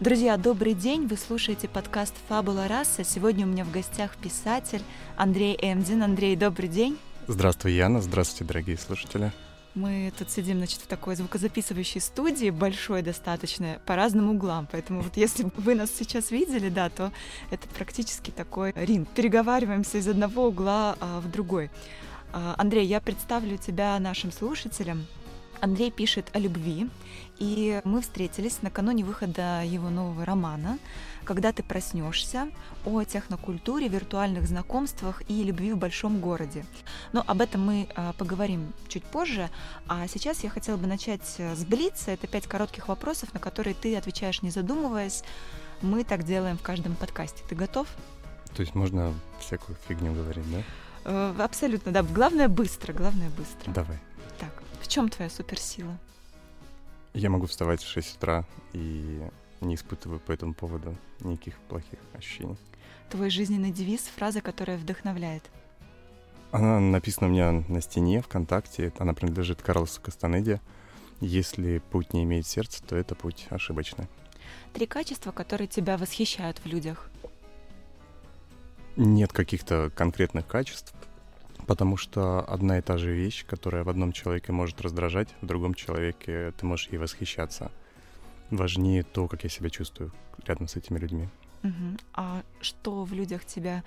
Друзья, добрый день! Вы слушаете подкаст «Фабула раса». Сегодня у меня в гостях писатель Андрей Эмдин. Андрей, добрый день! Здравствуй, Яна. Здравствуйте, дорогие слушатели. Мы тут сидим, значит, в такой звукозаписывающей студии, большой достаточно, по разным углам. Поэтому вот если вы нас сейчас видели, да, то это практически такой ринг. Переговариваемся из одного угла а, в другой. А, Андрей, я представлю тебя нашим слушателям. Андрей пишет о любви, и мы встретились накануне выхода его нового романа «Когда ты проснешься» о технокультуре, виртуальных знакомствах и любви в большом городе. Но об этом мы а, поговорим чуть позже, а сейчас я хотела бы начать с Блица. Это пять коротких вопросов, на которые ты отвечаешь не задумываясь. Мы так делаем в каждом подкасте. Ты готов? То есть можно всякую фигню говорить, да? Э, абсолютно, да. Главное быстро, главное быстро. Давай. Так, в чем твоя суперсила? Я могу вставать в 6 утра и не испытываю по этому поводу никаких плохих ощущений. Твой жизненный девиз, фраза, которая вдохновляет. Она написана у меня на стене ВКонтакте. Она принадлежит Карлосу Кастанеде. Если путь не имеет сердца, то это путь ошибочный. Три качества, которые тебя восхищают в людях. Нет каких-то конкретных качеств, потому что одна и та же вещь, которая в одном человеке может раздражать, в другом человеке ты можешь ей восхищаться. Важнее то, как я себя чувствую рядом с этими людьми. Угу. А что в людях тебя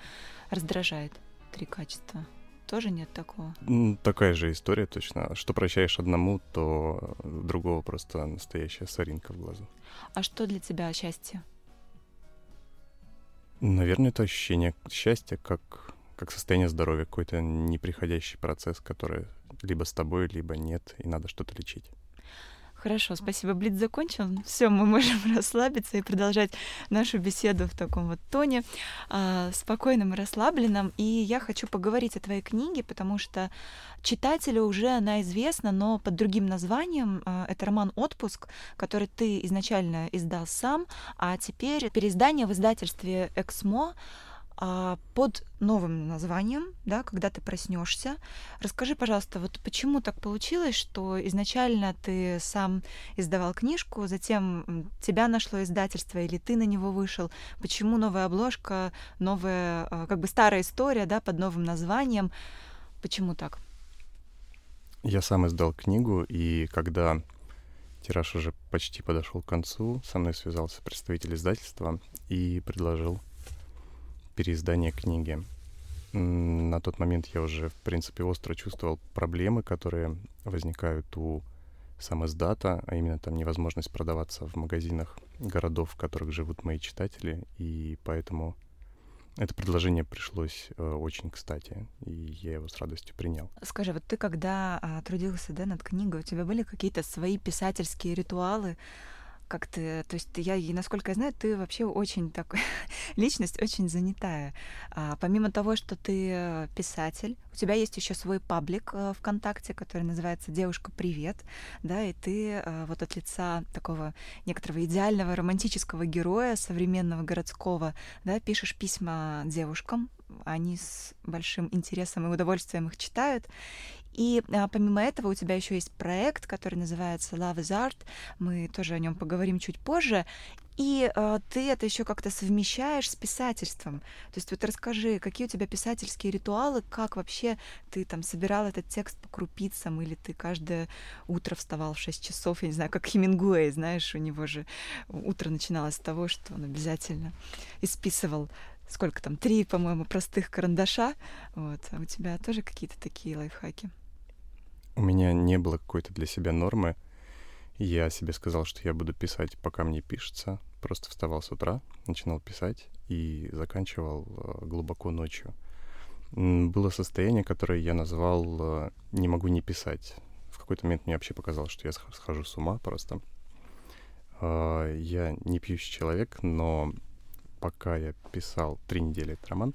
раздражает? Три качества. Тоже нет такого? Такая же история точно. Что прощаешь одному, то другого просто настоящая соринка в глазу. А что для тебя счастье? Наверное, это ощущение счастья, как, как состояние здоровья, какой-то неприходящий процесс, который либо с тобой, либо нет, и надо что-то лечить. Хорошо, спасибо. Блиц закончен. Все, мы можем расслабиться и продолжать нашу беседу в таком вот тоне, э, спокойном и расслабленном. И я хочу поговорить о твоей книге, потому что читателю уже она известна, но под другим названием. Э, это роман «Отпуск», который ты изначально издал сам, а теперь переиздание в издательстве «Эксмо» а, под новым названием, да, когда ты проснешься. Расскажи, пожалуйста, вот почему так получилось, что изначально ты сам издавал книжку, затем тебя нашло издательство или ты на него вышел? Почему новая обложка, новая, а, как бы старая история, да, под новым названием? Почему так? Я сам издал книгу, и когда тираж уже почти подошел к концу, со мной связался представитель издательства и предложил переиздания книги. На тот момент я уже, в принципе, остро чувствовал проблемы, которые возникают у сам издата, а именно там невозможность продаваться в магазинах городов, в которых живут мои читатели, и поэтому это предложение пришлось э, очень кстати, и я его с радостью принял. Скажи, вот ты когда а, трудился да, над книгой, у тебя были какие-то свои писательские ритуалы, как ты, то есть я, насколько я знаю, ты вообще очень такой, личность очень занятая. А, помимо того, что ты писатель, у тебя есть еще свой паблик а, ВКонтакте, который называется «Девушка, привет», да, и ты а, вот от лица такого некоторого идеального романтического героя современного городского, да, пишешь письма девушкам, они с большим интересом и удовольствием их читают. И а, помимо этого у тебя еще есть проект, который называется Love is Art. Мы тоже о нем поговорим чуть позже. И э, ты это еще как-то совмещаешь с писательством. То есть вот расскажи, какие у тебя писательские ритуалы, как вообще ты там собирал этот текст по крупицам, или ты каждое утро вставал в 6 часов, я не знаю, как Хемингуэй, знаешь, у него же утро начиналось с того, что он обязательно исписывал сколько там, три, по-моему, простых карандаша. Вот. А у тебя тоже какие-то такие лайфхаки? У меня не было какой-то для себя нормы. Я себе сказал, что я буду писать, пока мне пишется. Просто вставал с утра, начинал писать и заканчивал э, глубоко ночью. Было состояние, которое я назвал э, «не могу не писать». В какой-то момент мне вообще показалось, что я схожу с ума просто. А, я не пьющий человек, но пока я писал три недели этот роман,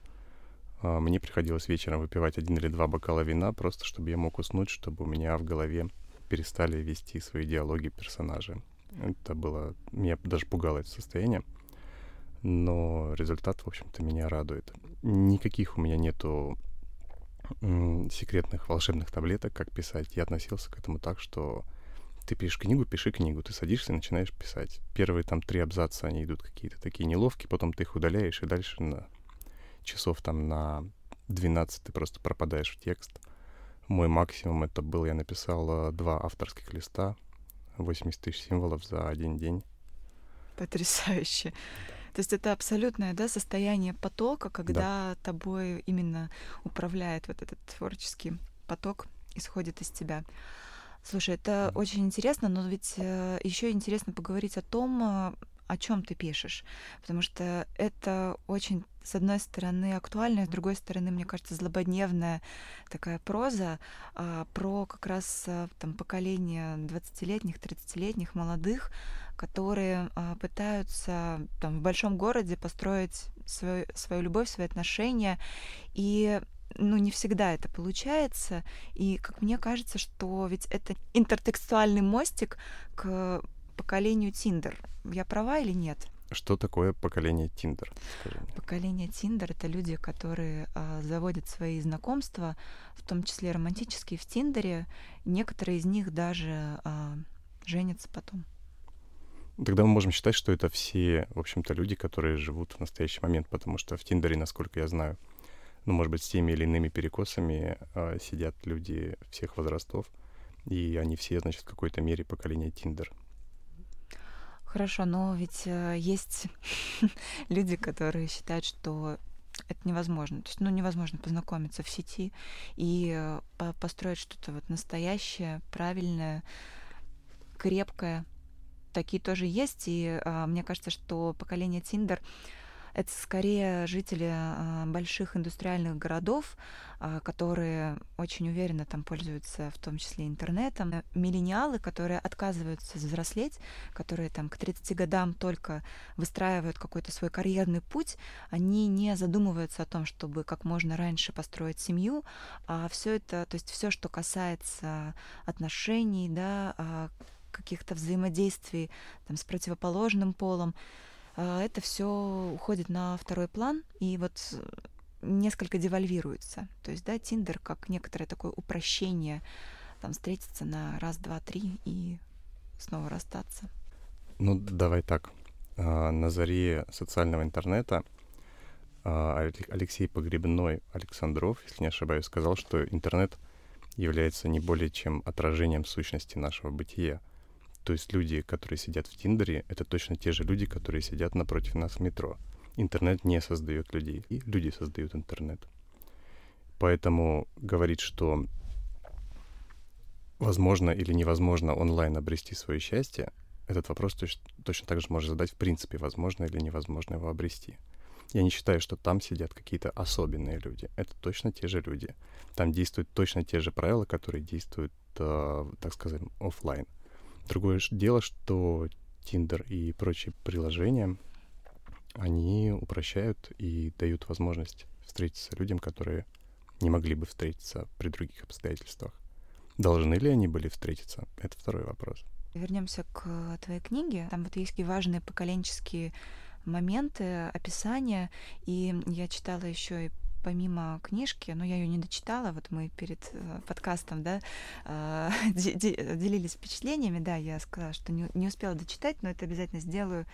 мне приходилось вечером выпивать один или два бокала вина, просто чтобы я мог уснуть, чтобы у меня в голове перестали вести свои диалоги персонажи. Это было... Меня даже пугало это состояние. Но результат, в общем-то, меня радует. Никаких у меня нету секретных волшебных таблеток, как писать. Я относился к этому так, что ты пишешь книгу, пиши книгу, ты садишься и начинаешь писать. Первые там три абзаца, они идут какие-то такие неловкие, потом ты их удаляешь, и дальше на часов там на 12 ты просто пропадаешь в текст. Мой максимум это был, я написал э, два авторских листа, 80 тысяч символов за один день. Потрясающе. То есть это абсолютное да, состояние потока, когда да. тобой именно управляет вот этот творческий поток, исходит из тебя. Слушай, это mm. очень интересно, но ведь э, еще интересно поговорить о том, э, о чем ты пишешь, потому что это очень, с одной стороны, актуальная, с другой стороны, мне кажется, злободневная такая проза а, про как раз а, там поколение 20-летних, 30-летних молодых, которые а, пытаются там в большом городе построить свою, свою любовь, свои отношения, и ну, не всегда это получается. И, как мне кажется, что ведь это интертекстуальный мостик к поколению Тиндер. Я права или нет? Что такое поколение Тиндер? Поколение Тиндер это люди, которые а, заводят свои знакомства, в том числе романтические, в Тиндере. Некоторые из них даже а, женятся потом. Тогда мы можем считать, что это все, в общем-то, люди, которые живут в настоящий момент, потому что в Тиндере, насколько я знаю, ну, может быть, с теми или иными перекосами э, сидят люди всех возрастов, и они все, значит, в какой-то мере поколение Тиндер. Хорошо, но ведь э, есть люди, которые считают, что это невозможно. То есть, ну, невозможно познакомиться в сети и э, по построить что-то вот настоящее, правильное, крепкое. Такие тоже есть, и э, мне кажется, что поколение Тиндер это скорее жители а, больших индустриальных городов, а, которые очень уверенно там пользуются в том числе интернетом. Миллениалы, которые отказываются взрослеть, которые там к 30 годам только выстраивают какой-то свой карьерный путь, они не задумываются о том, чтобы как можно раньше построить семью, а все это, то есть все, что касается отношений, да, а, каких-то взаимодействий там, с противоположным полом, это все уходит на второй план и вот несколько девальвируется. То есть, да, Тиндер как некоторое такое упрощение, там встретиться на раз, два, три и снова расстаться. Ну, давай так. А, на заре социального интернета а, Алексей Погребной Александров, если не ошибаюсь, сказал, что интернет является не более чем отражением сущности нашего бытия. То есть люди, которые сидят в Тиндере, это точно те же люди, которые сидят напротив нас в метро. Интернет не создает людей, и люди создают интернет. Поэтому говорить, что возможно или невозможно онлайн обрести свое счастье, этот вопрос точ- точно так же можно задать в принципе, возможно или невозможно его обрести. Я не считаю, что там сидят какие-то особенные люди. Это точно те же люди. Там действуют точно те же правила, которые действуют, э, так сказать, офлайн. Другое дело, что Tinder и прочие приложения, они упрощают и дают возможность встретиться людям, которые не могли бы встретиться при других обстоятельствах. Должны ли они были встретиться? Это второй вопрос. Вернемся к твоей книге. Там вот есть такие важные поколенческие моменты, описания. И я читала еще и помимо книжки, но я ее не дочитала, вот мы перед э, подкастом, да, э, делились впечатлениями, да, я сказала, что не, не успела дочитать, но это обязательно сделаю.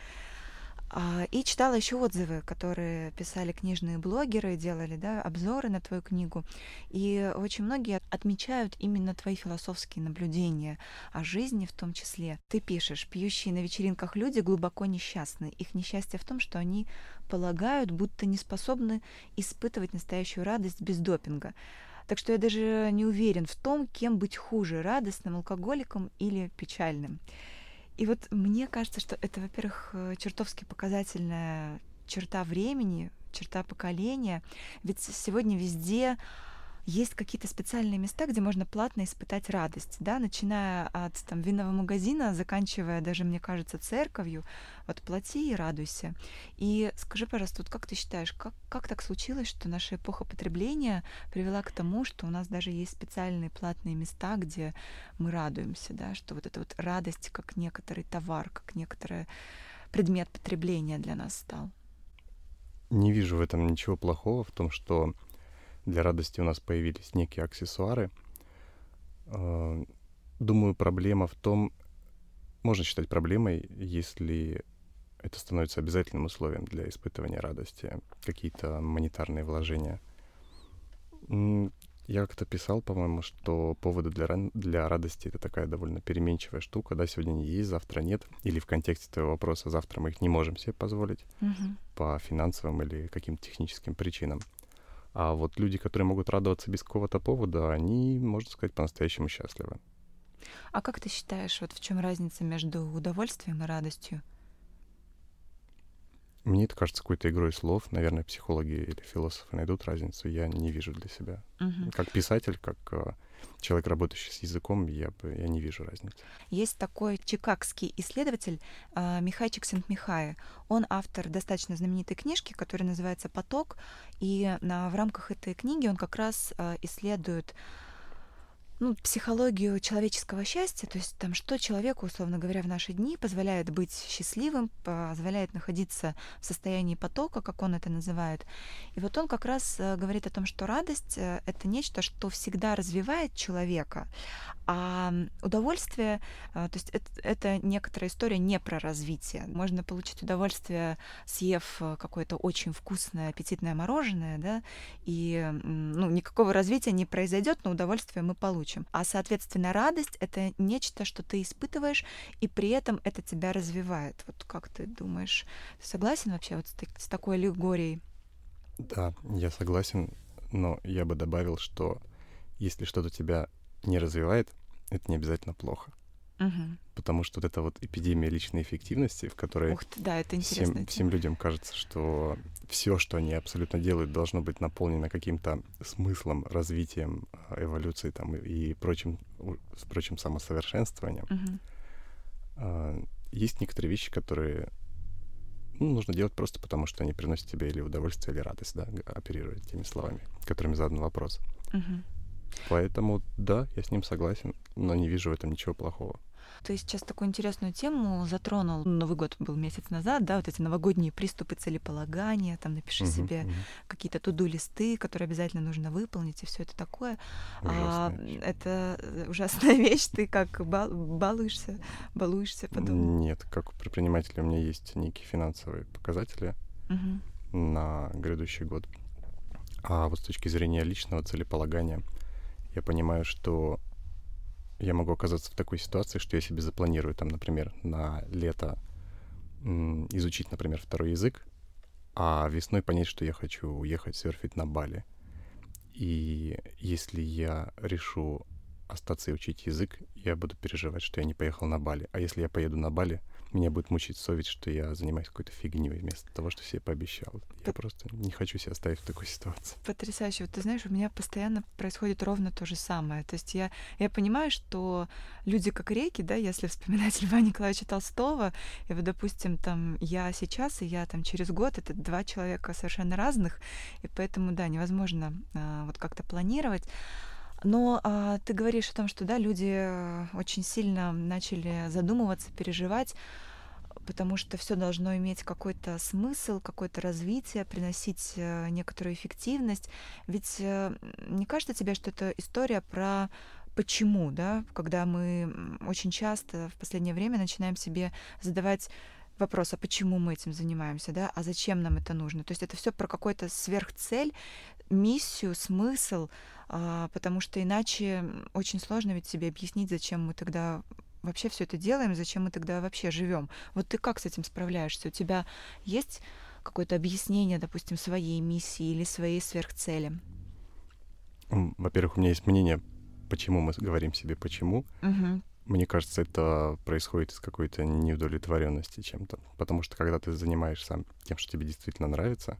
А, и читала еще отзывы, которые писали книжные блогеры, делали да, обзоры на твою книгу. И очень многие отмечают именно твои философские наблюдения о жизни в том числе. Ты пишешь, пьющие на вечеринках люди глубоко несчастны. Их несчастье в том, что они полагают, будто не способны испытывать настоящую радость без допинга. Так что я даже не уверен в том, кем быть хуже, радостным алкоголиком или печальным. И вот мне кажется, что это, во-первых, э, чертовски показательная черта времени, черта поколения. Ведь сегодня везде есть какие-то специальные места, где можно платно испытать радость, да, начиная от там винного магазина, заканчивая даже, мне кажется, церковью. Вот плати и радуйся. И скажи, пожалуйста, вот как ты считаешь, как, как так случилось, что наша эпоха потребления привела к тому, что у нас даже есть специальные платные места, где мы радуемся, да, что вот эта вот радость как некоторый товар, как некоторый предмет потребления для нас стал? Не вижу в этом ничего плохого, в том, что для радости у нас появились некие аксессуары. А, думаю, проблема в том, можно считать проблемой, если это становится обязательным условием для испытывания радости, какие-то монетарные вложения. Я как-то писал, по-моему, что поводы для, для радости это такая довольно переменчивая штука, да, сегодня они есть, завтра нет, или в контексте твоего вопроса завтра мы их не можем себе позволить угу. по финансовым или каким-то техническим причинам. А вот люди, которые могут радоваться без какого-то повода, они, можно сказать, по-настоящему счастливы. А как ты считаешь, вот в чем разница между удовольствием и радостью? Мне это кажется какой-то игрой слов. Наверное, психологи или философы найдут разницу. Я не вижу для себя. Угу. Как писатель, как э, человек, работающий с языком, я, бы, я не вижу разницы. Есть такой чикагский исследователь э, Михай Чиксент-Михай. Он автор достаточно знаменитой книжки, которая называется «Поток». И на, в рамках этой книги он как раз э, исследует ну, психологию человеческого счастья, то есть там, что человеку, условно говоря, в наши дни позволяет быть счастливым, позволяет находиться в состоянии потока, как он это называет. И вот он как раз э, говорит о том, что радость э, — это нечто, что всегда развивает человека, а удовольствие, э, то есть это, это некоторая история не про развитие. Можно получить удовольствие, съев какое-то очень вкусное, аппетитное мороженое, да, и ну, никакого развития не произойдет, но удовольствие мы получим случаем. А, соответственно, радость — это нечто, что ты испытываешь, и при этом это тебя развивает. Вот как ты думаешь, ты согласен вообще вот с, с такой аллегорией? Да, я согласен, но я бы добавил, что если что-то тебя не развивает, это не обязательно плохо. Угу. Потому что вот эта вот эпидемия личной эффективности, в которой Ух ты, да, это всем, всем людям кажется, что все, что они абсолютно делают, должно быть наполнено каким-то смыслом, развитием, а, эволюцией там, и прочим, прочим самосовершенствованием. Угу. Есть некоторые вещи, которые ну, нужно делать просто потому, что они приносят тебе или удовольствие, или радость, да, оперируя теми словами, которыми задан вопрос. Угу. Поэтому, да, я с ним согласен, но не вижу в этом ничего плохого. Ты сейчас такую интересную тему затронул. Новый год был месяц назад, да, вот эти новогодние приступы целеполагания, там напиши uh-huh, себе uh-huh. какие-то туду-листы, которые обязательно нужно выполнить, и все это такое. А, это э, ужасная вещь, ты как бал- балуешься, балуешься по дому? Нет, как у предпринимателя у меня есть некие финансовые показатели uh-huh. на грядущий год. А вот с точки зрения личного целеполагания, я понимаю, что я могу оказаться в такой ситуации, что я себе запланирую там, например, на лето изучить, например, второй язык, а весной понять, что я хочу уехать серфить на Бали. И если я решу остаться и учить язык, я буду переживать, что я не поехал на Бали. А если я поеду на Бали, меня будет мучить совесть, что я занимаюсь какой-то фигней вместо того, что себе пообещал. Я П- просто не хочу себя оставить в такой ситуации. Потрясающе. Вот ты знаешь, у меня постоянно происходит ровно то же самое. То есть я, я понимаю, что люди как реки, да, если вспоминать Льва Николаевича Толстого, и вот, допустим, там я сейчас и я там через год, это два человека совершенно разных, и поэтому, да, невозможно а, вот как-то планировать. Но а, ты говоришь о том, что да, люди э, очень сильно начали задумываться, переживать, потому что все должно иметь какой-то смысл, какое-то развитие, приносить э, некоторую эффективность. Ведь э, не кажется тебе, что это история про почему, да, когда мы очень часто в последнее время начинаем себе задавать вопрос, а почему мы этим занимаемся, да, а зачем нам это нужно. То есть это все про какую-то сверхцель, миссию, смысл, а, потому что иначе очень сложно ведь себе объяснить, зачем мы тогда вообще все это делаем, зачем мы тогда вообще живем. Вот ты как с этим справляешься? У тебя есть какое-то объяснение, допустим, своей миссии или своей сверхцели? Во-первых, у меня есть мнение, почему мы говорим себе почему. Угу. Мне кажется, это происходит из какой-то неудовлетворенности чем-то. Потому что когда ты занимаешься тем, что тебе действительно нравится,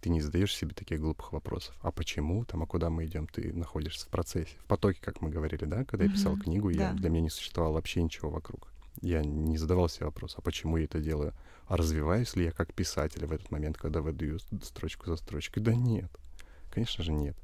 ты не задаешь себе таких глупых вопросов. А почему там, а куда мы идем? Ты находишься в процессе, в потоке, как мы говорили, да? Когда mm-hmm. я писал книгу, да. я, для меня не существовало вообще ничего вокруг. Я не задавал себе вопрос, а почему я это делаю? А развиваюсь ли я как писатель в этот момент, когда выдаю строчку за строчкой? Да нет. Конечно же, нет.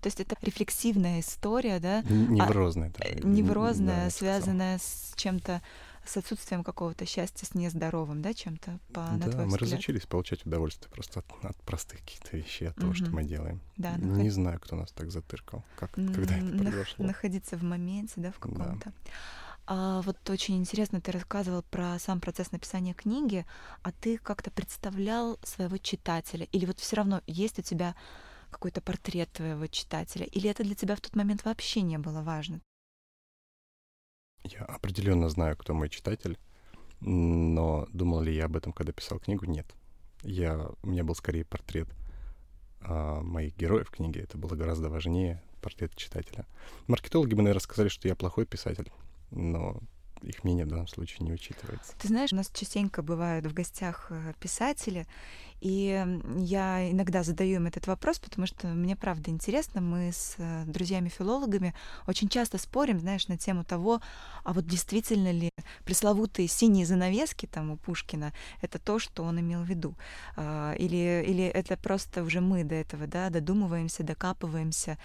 То есть это рефлексивная история, да? Неврозная. А, неврозная, да, связанная с чем-то с отсутствием какого-то счастья, с нездоровым, да, чем-то, по, да, на твой мы взгляд? разучились получать удовольствие просто от, от простых каких-то вещей, от того, угу. что мы делаем. Да, Не наход... знаю, кто нас так затыркал, как, когда это произошло. Находиться в моменте, да, в каком-то. Да. А вот очень интересно, ты рассказывал про сам процесс написания книги, а ты как-то представлял своего читателя? Или вот все равно есть у тебя какой-то портрет твоего читателя? Или это для тебя в тот момент вообще не было важно? Я определенно знаю, кто мой читатель, но думал ли я об этом, когда писал книгу? Нет. Я, у меня был скорее портрет а, моих героев книги. Это было гораздо важнее портрет читателя. Маркетологи бы, наверное, сказали, что я плохой писатель, но их мнение в данном случае не учитывается. Ты знаешь, у нас частенько бывают в гостях э, писатели, и я иногда задаю им этот вопрос, потому что мне правда интересно. Мы с э, друзьями-филологами очень часто спорим, знаешь, на тему того, а вот действительно ли пресловутые синие занавески там у Пушкина это то, что он имел в виду, а, или или это просто уже мы до этого, да, додумываемся, докапываемся.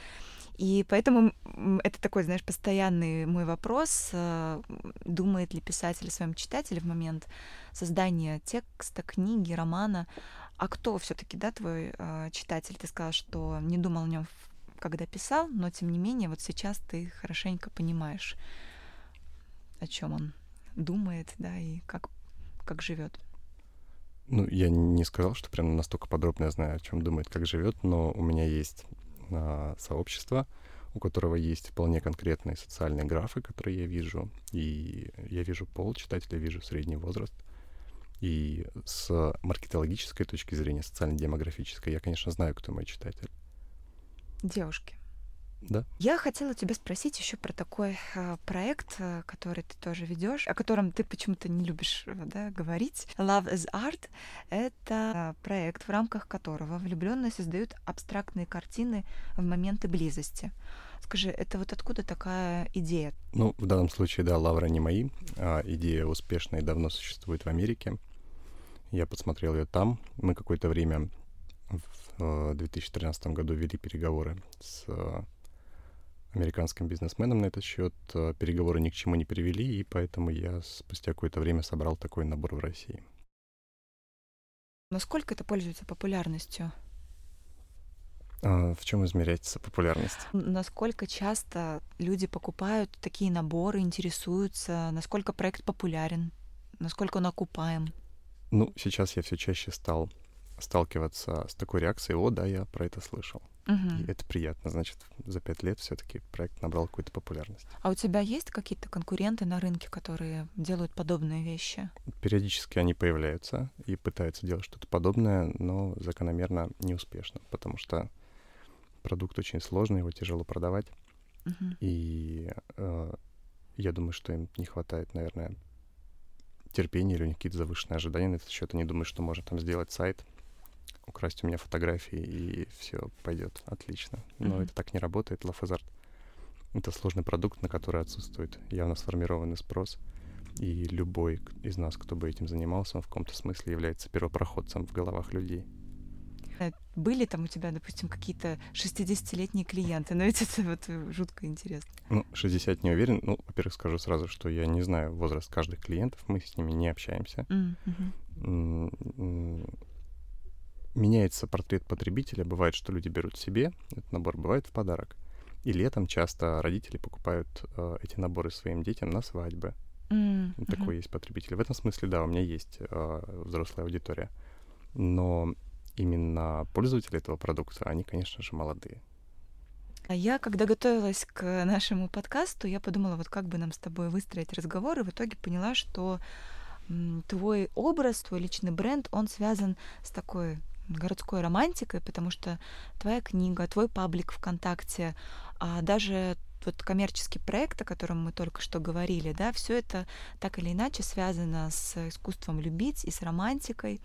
И поэтому это такой, знаешь, постоянный мой вопрос, э, думает ли писатель о своем читателе в момент создания текста, книги, романа, а кто все-таки, да, твой э, читатель? Ты сказал, что не думал о нем, когда писал, но тем не менее, вот сейчас ты хорошенько понимаешь, о чем он думает, да, и как, как живет. Ну, я не сказал, что прям настолько подробно я знаю, о чем думает, как живет, но у меня есть а, сообщество, у которого есть вполне конкретные социальные графы, которые я вижу. И я вижу пол читателя, вижу средний возраст. И с маркетологической точки зрения, социально-демографической, я, конечно, знаю, кто мой читатель. Девушки. Да. Я хотела тебя спросить еще про такой э, проект, э, который ты тоже ведешь, о котором ты почему-то не любишь э, да, говорить. Love is Art — это э, проект, в рамках которого влюбленные создают абстрактные картины в моменты близости. Скажи, это вот откуда такая идея? Ну, в данном случае, да, лавры не мои. А идея успешная и давно существует в Америке. Я посмотрел ее там. Мы какое-то время в 2013 э, году вели переговоры с американским бизнесменом на этот счет. Э, переговоры ни к чему не привели, и поэтому я спустя какое-то время собрал такой набор в России. Насколько это пользуется популярностью? А в чем измеряется популярность? Насколько часто люди покупают такие наборы, интересуются, насколько проект популярен, насколько он окупаем? Ну, сейчас я все чаще стал сталкиваться с такой реакцией, о, да, я про это слышал. Угу. И это приятно. Значит, за пять лет все-таки проект набрал какую-то популярность. А у тебя есть какие-то конкуренты на рынке, которые делают подобные вещи? Периодически они появляются и пытаются делать что-то подобное, но закономерно неуспешно, потому что продукт очень сложный, его тяжело продавать. Угу. И э, я думаю, что им не хватает, наверное, терпения или у них какие-то завышенные ожидания на этот счет. Они думают, что можно там сделать сайт, украсть у меня фотографии, и все пойдет отлично. Но mm-hmm. это так не работает. Лафазарт — это сложный продукт, на который отсутствует явно сформированный спрос. И любой из нас, кто бы этим занимался, он в каком-то смысле является первопроходцем в головах людей. Э, были там у тебя, допустим, какие-то 60-летние клиенты, но ведь это вот жутко интересно. Ну, 60 не уверен. Ну, во-первых, скажу сразу, что я не знаю возраст каждых клиентов, мы с ними не общаемся. Mm-hmm. Меняется портрет потребителя. Бывает, что люди берут себе этот набор, бывает в подарок. И летом часто родители покупают э, эти наборы своим детям на свадьбы. Mm-hmm. Такой есть потребитель. В этом смысле, да, у меня есть э, взрослая аудитория. Но именно пользователи этого продукта, они, конечно же, молодые. А я, когда готовилась к нашему подкасту, я подумала, вот как бы нам с тобой выстроить разговор, и в итоге поняла, что твой образ, твой личный бренд, он связан с такой городской романтикой, потому что твоя книга, твой паблик ВКонтакте, а даже вот коммерческий проект, о котором мы только что говорили, да, все это так или иначе связано с искусством любить и с романтикой.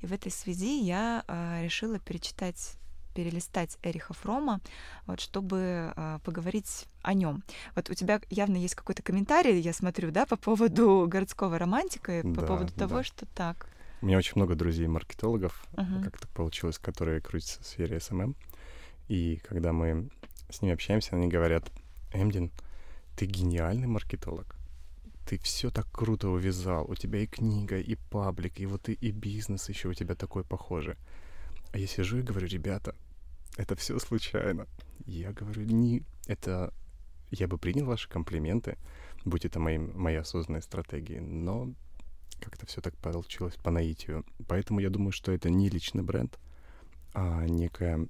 И в этой связи я э, решила перечитать перелистать Эриха Фрома, вот, чтобы э, поговорить о нем. Вот у тебя явно есть какой-то комментарий, я смотрю, да, по поводу городского романтика, по поводу того, да. что так. У меня очень много друзей-маркетологов, uh-huh. как так получилось, которые крутятся в сфере SMM. И когда мы с ними общаемся, они говорят, Эмдин, ты гениальный маркетолог. Ты все так круто увязал. У тебя и книга, и паблик, и вот и, и бизнес еще у тебя такой похожий. А я сижу и говорю, ребята, это все случайно. Я говорю, не, это я бы принял ваши комплименты, будь это моим, моей осознанной стратегией, но как-то все так получилось по наитию. Поэтому я думаю, что это не личный бренд, а некая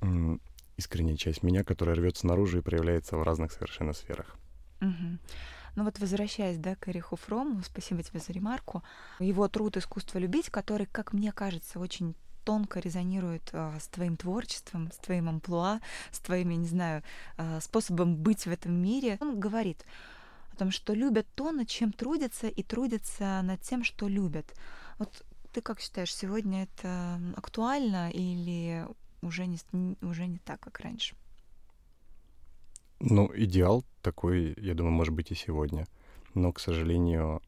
м, искренняя часть меня, которая рвется наружу и проявляется в разных совершенно сферах. Угу. Ну вот возвращаясь, да, к Эриху Фрому, спасибо тебе за ремарку, его труд «Искусство любить», который, как мне кажется, очень тонко резонирует э, с твоим творчеством, с твоим амплуа, с твоим, я не знаю, э, способом быть в этом мире. Он говорит о том, что любят то, над чем трудятся, и трудятся над тем, что любят. Вот ты как считаешь, сегодня это актуально или уже не, уже не так, как раньше? Ну, идеал такой, я думаю, может быть и сегодня. Но, к сожалению,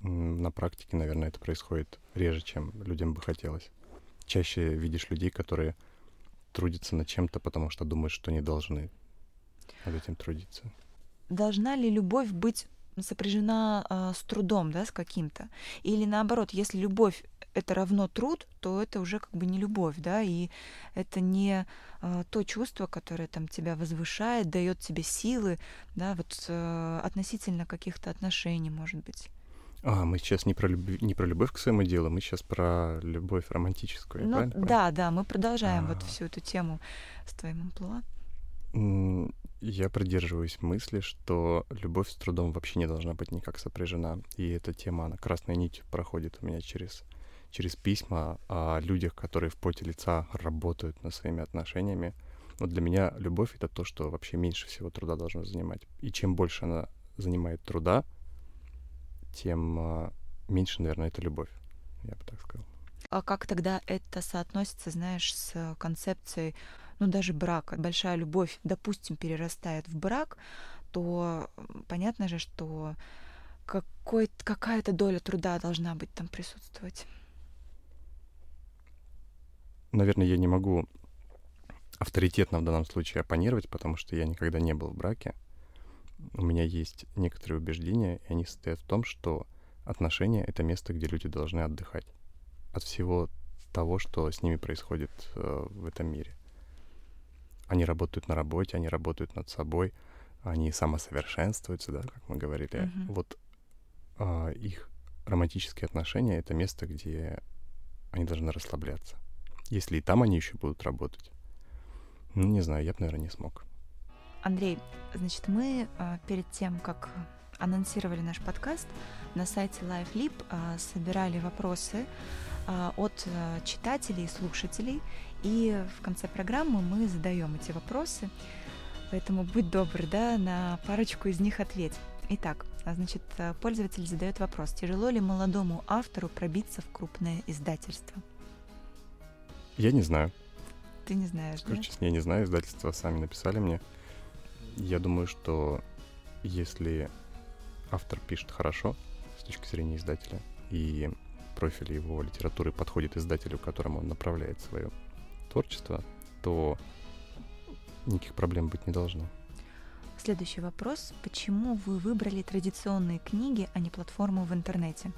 на практике, наверное, это происходит реже, чем людям бы хотелось чаще видишь людей, которые трудятся над чем-то, потому что думают, что не должны над этим трудиться. Должна ли любовь быть сопряжена э, с трудом, да, с каким-то? Или наоборот, если любовь это равно труд, то это уже как бы не любовь, да, и это не э, то чувство, которое там тебя возвышает, дает тебе силы, да, вот э, относительно каких-то отношений, может быть. А, мы сейчас не про, любовь, не про любовь к своему делу, мы сейчас про любовь романтическую, ну, правильно? Да, да, мы продолжаем а... вот всю эту тему с твоим амплуа. Я придерживаюсь мысли, что любовь с трудом вообще не должна быть никак сопряжена. И эта тема, она красной нитью проходит у меня через, через письма о людях, которые в поте лица работают над своими отношениями. Вот для меня любовь — это то, что вообще меньше всего труда должно занимать. И чем больше она занимает труда, тем а, меньше, наверное, это любовь, я бы так сказал. А как тогда это соотносится, знаешь, с концепцией, ну, даже брака? Большая любовь, допустим, перерастает в брак, то понятно же, что какой, какая-то доля труда должна быть там присутствовать. Наверное, я не могу авторитетно в данном случае оппонировать, потому что я никогда не был в браке у меня есть некоторые убеждения, и они состоят в том, что отношения — это место, где люди должны отдыхать от всего того, что с ними происходит э, в этом мире. Они работают на работе, они работают над собой, они самосовершенствуются, да, как мы говорили. Mm-hmm. Вот э, их романтические отношения — это место, где они должны расслабляться. Если и там они еще будут работать, ну, не знаю, я бы, наверное, не смог. Андрей, значит, мы а, перед тем, как анонсировали наш подкаст, на сайте LiveLib а, собирали вопросы а, от читателей и слушателей, и в конце программы мы задаем эти вопросы, поэтому будь добр, да, на парочку из них ответь. Итак, значит, пользователь задает вопрос, тяжело ли молодому автору пробиться в крупное издательство? Я не знаю. Ты не знаешь, Скажу да? честно, я не знаю, издательства сами написали мне. Я думаю, что если автор пишет хорошо с точки зрения издателя, и профиль его литературы подходит издателю, которому он направляет свое творчество, то никаких проблем быть не должно. Следующий вопрос. Почему вы выбрали традиционные книги, а не платформу в интернете?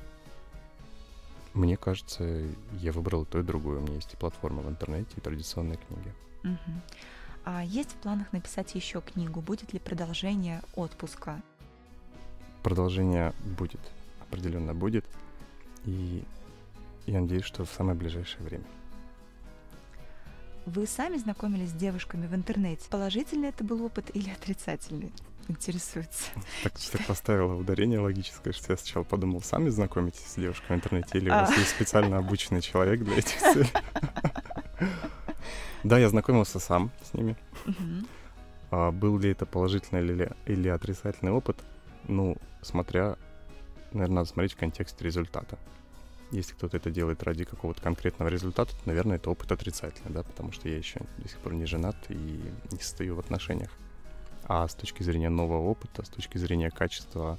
Мне кажется, я выбрал то и другое. У меня есть и платформа в интернете, и традиционные книги. Угу. А есть в планах написать еще книгу? Будет ли продолжение отпуска? Продолжение будет, определенно будет. И я надеюсь, что в самое ближайшее время. Вы сами знакомились с девушками в интернете. Положительный это был опыт или отрицательный? Интересуется. Так, так поставила ударение логическое, что я сначала подумал, сами знакомитесь с девушкой в интернете или у вас а. есть специально обученный человек для этих целей? Да, я знакомился сам с ними. А был ли это положительный или отрицательный опыт? Ну, смотря, наверное, надо смотреть в контексте результата. Если кто-то это делает ради какого-то конкретного результата, то, наверное, это опыт отрицательный, да, потому что я еще до сих пор не женат и не стою в отношениях. А с точки зрения нового опыта, с точки зрения качества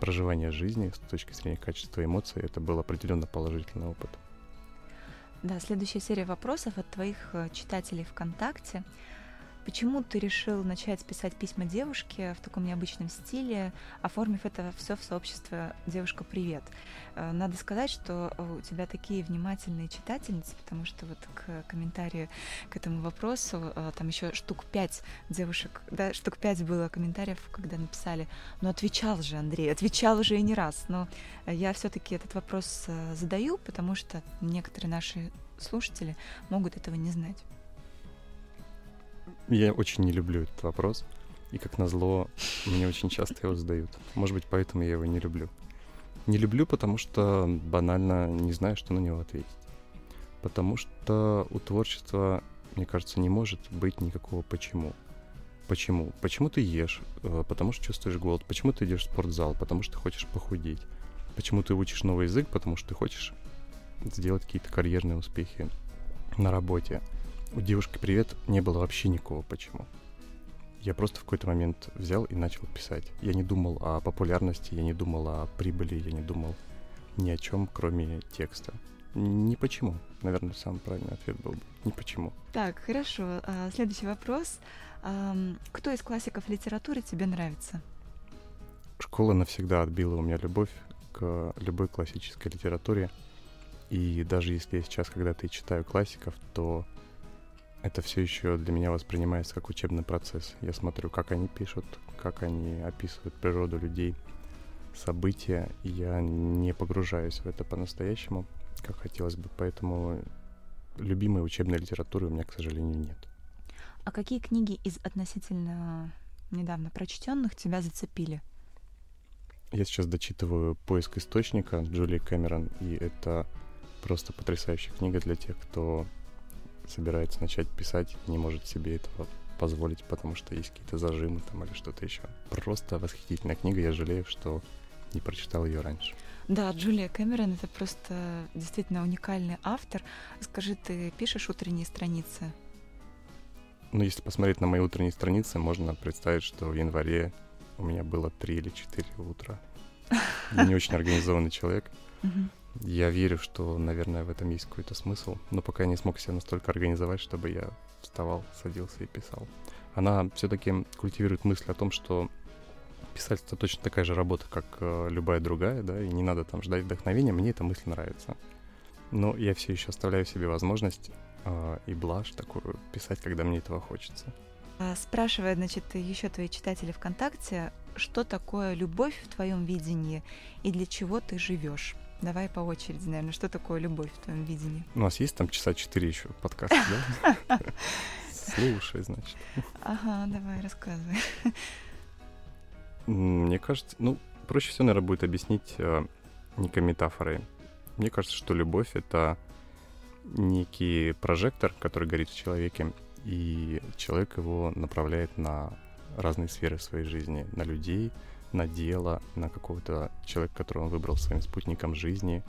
проживания жизни, с точки зрения качества эмоций, это был определенно положительный опыт. Да, следующая серия вопросов от твоих э, читателей ВКонтакте. Почему ты решил начать писать письма девушке в таком необычном стиле, оформив это все в сообщество «Девушка, привет»? Э, надо сказать, что э, у тебя такие внимательные читательницы, потому что вот к комментарию к этому вопросу э, там еще штук пять девушек, да, штук пять было комментариев, когда написали, ну отвечал же Андрей, отвечал уже и не раз, но я все-таки этот вопрос задаю, потому что некоторые наши слушатели могут этого не знать. Я очень не люблю этот вопрос. И как назло, мне очень часто его задают. Может быть, поэтому я его не люблю. Не люблю, потому что банально не знаю, что на него ответить. Потому что у творчества, мне кажется, не может быть никакого почему. Почему? Почему ты ешь? Э, потому что чувствуешь голод. Почему ты идешь в спортзал? Потому что хочешь похудеть. Почему ты учишь новый язык? Потому что ты хочешь сделать какие-то карьерные успехи на работе у девушки «Привет» не было вообще никакого почему. Я просто в какой-то момент взял и начал писать. Я не думал о популярности, я не думал о прибыли, я не думал ни о чем, кроме текста. Не почему. Наверное, самый правильный ответ был бы. Не почему. Так, хорошо. А, следующий вопрос. Кто из классиков литературы тебе нравится? Школа навсегда отбила у меня любовь к любой классической литературе. И даже если я сейчас когда-то и читаю классиков, то это все еще для меня воспринимается как учебный процесс. Я смотрю, как они пишут, как они описывают природу людей, события, я не погружаюсь в это по-настоящему, как хотелось бы, поэтому любимой учебной литературы у меня, к сожалению, нет. А какие книги из относительно недавно прочтенных тебя зацепили? Я сейчас дочитываю «Поиск источника» Джулии Кэмерон, и это просто потрясающая книга для тех, кто собирается начать писать, не может себе этого позволить, потому что есть какие-то зажимы там или что-то еще. Просто восхитительная книга, я жалею, что не прочитал ее раньше. Да, Джулия Кэмерон это просто действительно уникальный автор. Скажи, ты пишешь утренние страницы? Ну, если посмотреть на мои утренние страницы, можно представить, что в январе у меня было три или четыре утра. Я не очень организованный человек. Я верю, что, наверное, в этом есть какой-то смысл, но пока я не смог себя настолько организовать, чтобы я вставал, садился и писал. Она все-таки культивирует мысль о том, что писать это точно такая же работа, как э, любая другая, да, и не надо там ждать вдохновения, мне эта мысль нравится. Но я все еще оставляю себе возможность э, и блажь такую писать, когда мне этого хочется. А, спрашивает, значит, еще твои читатели ВКонтакте, что такое любовь в твоем видении и для чего ты живешь? Давай по очереди, наверное. Что такое любовь в твоем видении? У нас есть там часа четыре еще подкаст, да? Слушай, значит. Ага, давай, рассказывай. Мне кажется, ну, проще всего, наверное, будет объяснить э, некой метафорой. Мне кажется, что любовь — это некий прожектор, который горит в человеке, и человек его направляет на разные сферы своей жизни, на людей — на дело, на какого-то человека, которого он выбрал своим спутником жизни.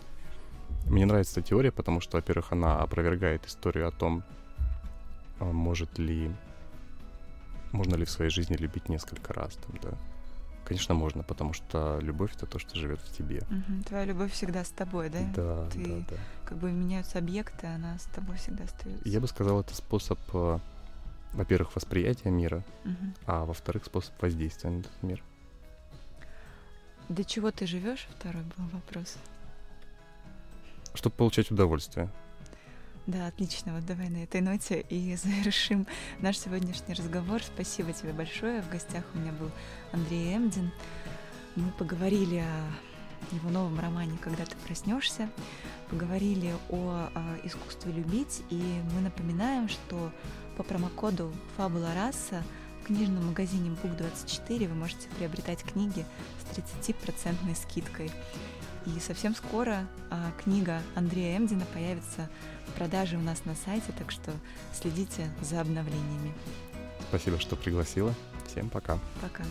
Мне нравится эта теория, потому что, во-первых, она опровергает историю о том, а, может ли, можно ли в своей жизни любить несколько раз, там, да. Конечно, можно, потому что любовь это то, что живет в тебе. Угу. Твоя любовь всегда с тобой, да? Да, Ты, да, да. Как бы меняются объекты, она с тобой всегда остается. Я бы сказал, это способ, а, во-первых, восприятия мира, угу. а во-вторых, способ воздействия на этот мир. Для чего ты живешь? Второй был вопрос. Чтобы получать удовольствие. Да, отлично. Вот давай на этой ноте и завершим наш сегодняшний разговор. Спасибо тебе большое. В гостях у меня был Андрей Эмдин. Мы поговорили о его новом романе «Когда ты проснешься», поговорили о, о искусстве любить, и мы напоминаем, что по промокоду «Фабула раса» В книжном магазине Бук24 вы можете приобретать книги с 30% скидкой. И совсем скоро а, книга Андрея Эмдина появится в продаже у нас на сайте, так что следите за обновлениями. Спасибо, что пригласила. Всем пока. Пока.